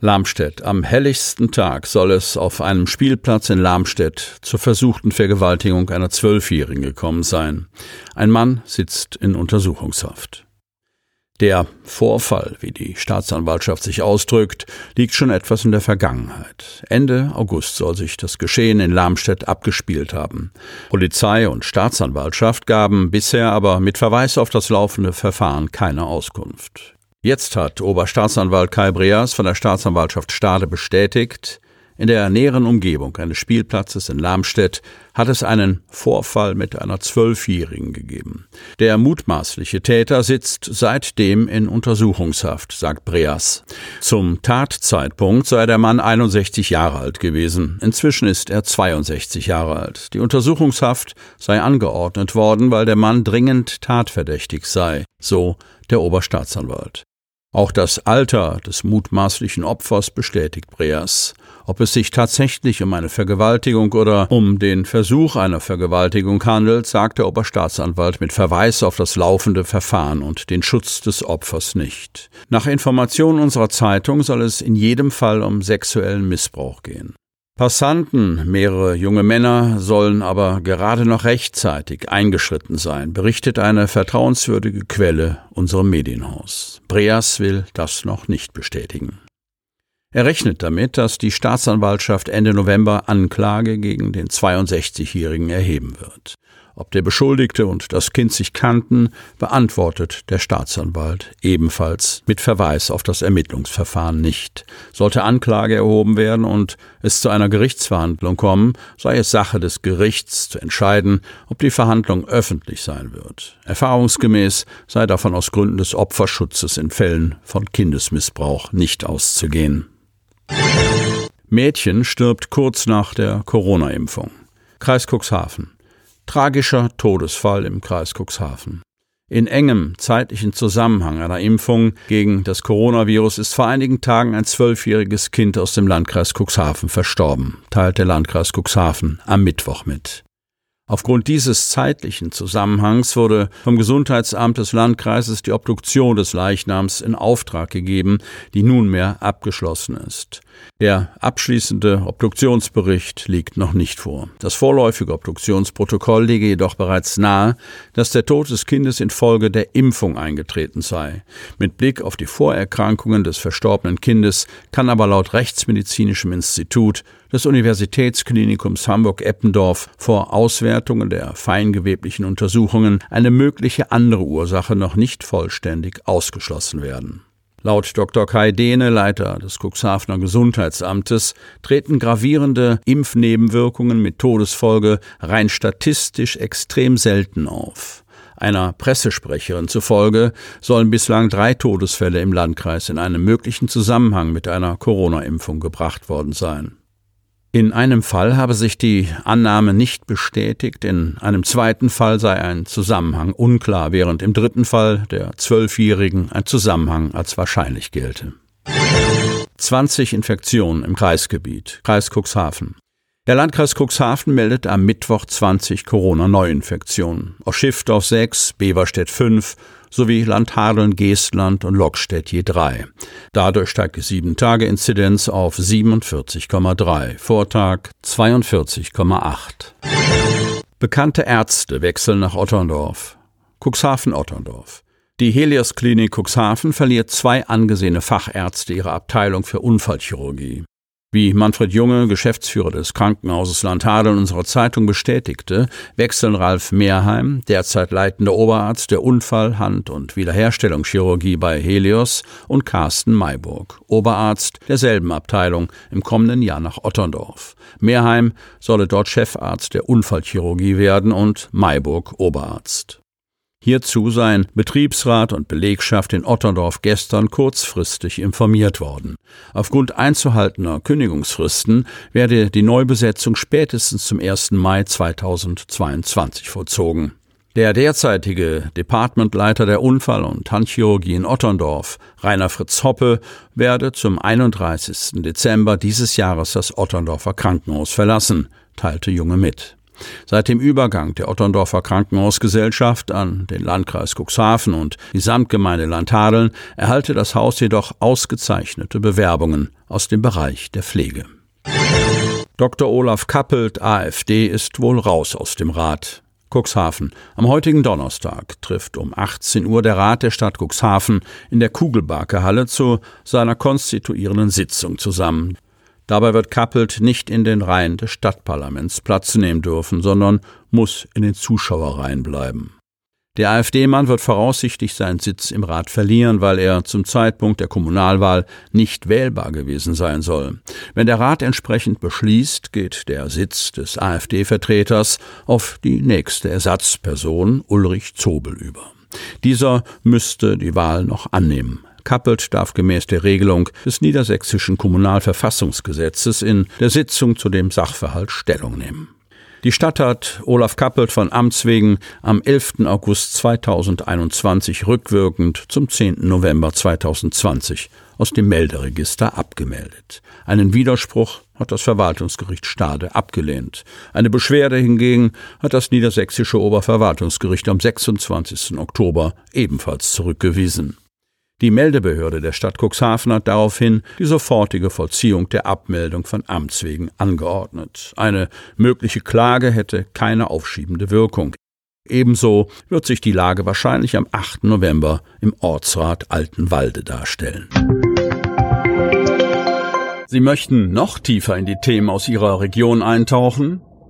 Lamstedt. Am helligsten Tag soll es auf einem Spielplatz in Lamstedt zur versuchten Vergewaltigung einer Zwölfjährigen gekommen sein. Ein Mann sitzt in Untersuchungshaft. Der Vorfall, wie die Staatsanwaltschaft sich ausdrückt, liegt schon etwas in der Vergangenheit. Ende August soll sich das Geschehen in Lamstedt abgespielt haben. Polizei und Staatsanwaltschaft gaben bisher aber mit Verweis auf das laufende Verfahren keine Auskunft. Jetzt hat Oberstaatsanwalt Kai Breas von der Staatsanwaltschaft Stade bestätigt, in der näheren Umgebung eines Spielplatzes in Lamstedt hat es einen Vorfall mit einer Zwölfjährigen gegeben. Der mutmaßliche Täter sitzt seitdem in Untersuchungshaft, sagt Breas. Zum Tatzeitpunkt sei der Mann 61 Jahre alt gewesen. Inzwischen ist er 62 Jahre alt. Die Untersuchungshaft sei angeordnet worden, weil der Mann dringend tatverdächtig sei, so der Oberstaatsanwalt. Auch das Alter des mutmaßlichen Opfers bestätigt Breas. Ob es sich tatsächlich um eine Vergewaltigung oder um den Versuch einer Vergewaltigung handelt, sagt der Oberstaatsanwalt mit Verweis auf das laufende Verfahren und den Schutz des Opfers nicht. Nach Informationen unserer Zeitung soll es in jedem Fall um sexuellen Missbrauch gehen. Passanten, mehrere junge Männer, sollen aber gerade noch rechtzeitig eingeschritten sein, berichtet eine vertrauenswürdige Quelle unserem Medienhaus. Breas will das noch nicht bestätigen. Er rechnet damit, dass die Staatsanwaltschaft Ende November Anklage gegen den 62-Jährigen erheben wird. Ob der Beschuldigte und das Kind sich kannten, beantwortet der Staatsanwalt ebenfalls mit Verweis auf das Ermittlungsverfahren nicht. Sollte Anklage erhoben werden und es zu einer Gerichtsverhandlung kommen, sei es Sache des Gerichts zu entscheiden, ob die Verhandlung öffentlich sein wird. Erfahrungsgemäß sei davon aus Gründen des Opferschutzes in Fällen von Kindesmissbrauch nicht auszugehen. Mädchen stirbt kurz nach der Corona-Impfung. Kreis Cuxhaven. Tragischer Todesfall im Kreis Cuxhaven. In engem zeitlichen Zusammenhang einer Impfung gegen das Coronavirus ist vor einigen Tagen ein zwölfjähriges Kind aus dem Landkreis Cuxhaven verstorben, teilt der Landkreis Cuxhaven am Mittwoch mit. Aufgrund dieses zeitlichen Zusammenhangs wurde vom Gesundheitsamt des Landkreises die Obduktion des Leichnams in Auftrag gegeben, die nunmehr abgeschlossen ist. Der abschließende Obduktionsbericht liegt noch nicht vor. Das vorläufige Obduktionsprotokoll lege jedoch bereits nahe, dass der Tod des Kindes infolge der Impfung eingetreten sei. Mit Blick auf die Vorerkrankungen des verstorbenen Kindes kann aber laut Rechtsmedizinischem Institut des Universitätsklinikums Hamburg-Eppendorf vor Auswertungen der feingeweblichen Untersuchungen eine mögliche andere Ursache noch nicht vollständig ausgeschlossen werden. Laut Dr. Kai Dehne, Leiter des Cuxhavener Gesundheitsamtes, treten gravierende Impfnebenwirkungen mit Todesfolge rein statistisch extrem selten auf. Einer Pressesprecherin zufolge sollen bislang drei Todesfälle im Landkreis in einem möglichen Zusammenhang mit einer Corona-Impfung gebracht worden sein. In einem Fall habe sich die Annahme nicht bestätigt, in einem zweiten Fall sei ein Zusammenhang unklar, während im dritten Fall der Zwölfjährigen ein Zusammenhang als wahrscheinlich gelte. 20 Infektionen im Kreisgebiet, Kreis Cuxhaven. Der Landkreis Cuxhaven meldet am Mittwoch 20 Corona-Neuinfektionen. Aus Schiffdorf 6, Beverstedt 5 sowie Landhadeln, Geestland und Lockstedt je drei. Dadurch steigt die 7-Tage-Inzidenz auf 47,3, Vortag 42,8. Bekannte Ärzte wechseln nach Otterndorf. Cuxhaven-Otterndorf. Die Helios Klinik Cuxhaven verliert zwei angesehene Fachärzte ihrer Abteilung für Unfallchirurgie. Wie Manfred Junge, Geschäftsführer des Krankenhauses Landhadeln unserer Zeitung bestätigte, wechseln Ralf Mehrheim, derzeit leitender Oberarzt der Unfall-, Hand- und Wiederherstellungschirurgie bei Helios, und Carsten Mayburg, Oberarzt derselben Abteilung, im kommenden Jahr nach Otterndorf. Mehrheim solle dort Chefarzt der Unfallchirurgie werden und Mayburg Oberarzt. Hierzu seien Betriebsrat und Belegschaft in Otterndorf gestern kurzfristig informiert worden. Aufgrund einzuhaltener Kündigungsfristen werde die Neubesetzung spätestens zum 1. Mai 2022 vollzogen. Der derzeitige Departmentleiter der Unfall- und Handchirurgie in Otterndorf, Rainer Fritz Hoppe, werde zum 31. Dezember dieses Jahres das Otterndorfer Krankenhaus verlassen, teilte Junge mit. Seit dem Übergang der Otterndorfer Krankenhausgesellschaft an den Landkreis Cuxhaven und die Samtgemeinde Landhadeln erhalte das Haus jedoch ausgezeichnete Bewerbungen aus dem Bereich der Pflege. Dr. Olaf Kappelt, AfD, ist wohl raus aus dem Rat. Cuxhaven. Am heutigen Donnerstag trifft um 18 Uhr der Rat der Stadt Cuxhaven in der Kugelbarke zu seiner konstituierenden Sitzung zusammen. Dabei wird Kappelt nicht in den Reihen des Stadtparlaments Platz nehmen dürfen, sondern muss in den Zuschauerreihen bleiben. Der AfD-Mann wird voraussichtlich seinen Sitz im Rat verlieren, weil er zum Zeitpunkt der Kommunalwahl nicht wählbar gewesen sein soll. Wenn der Rat entsprechend beschließt, geht der Sitz des AfD-Vertreters auf die nächste Ersatzperson Ulrich Zobel über. Dieser müsste die Wahl noch annehmen. Kappelt darf gemäß der Regelung des niedersächsischen Kommunalverfassungsgesetzes in der Sitzung zu dem Sachverhalt Stellung nehmen. Die Stadt hat Olaf Kappelt von Amts wegen am 11. August 2021 rückwirkend zum 10. November 2020 aus dem Melderegister abgemeldet. Einen Widerspruch hat das Verwaltungsgericht Stade abgelehnt. Eine Beschwerde hingegen hat das niedersächsische Oberverwaltungsgericht am 26. Oktober ebenfalls zurückgewiesen. Die Meldebehörde der Stadt Cuxhaven hat daraufhin die sofortige Vollziehung der Abmeldung von Amts wegen angeordnet. Eine mögliche Klage hätte keine aufschiebende Wirkung. Ebenso wird sich die Lage wahrscheinlich am 8. November im Ortsrat Altenwalde darstellen. Sie möchten noch tiefer in die Themen aus Ihrer Region eintauchen?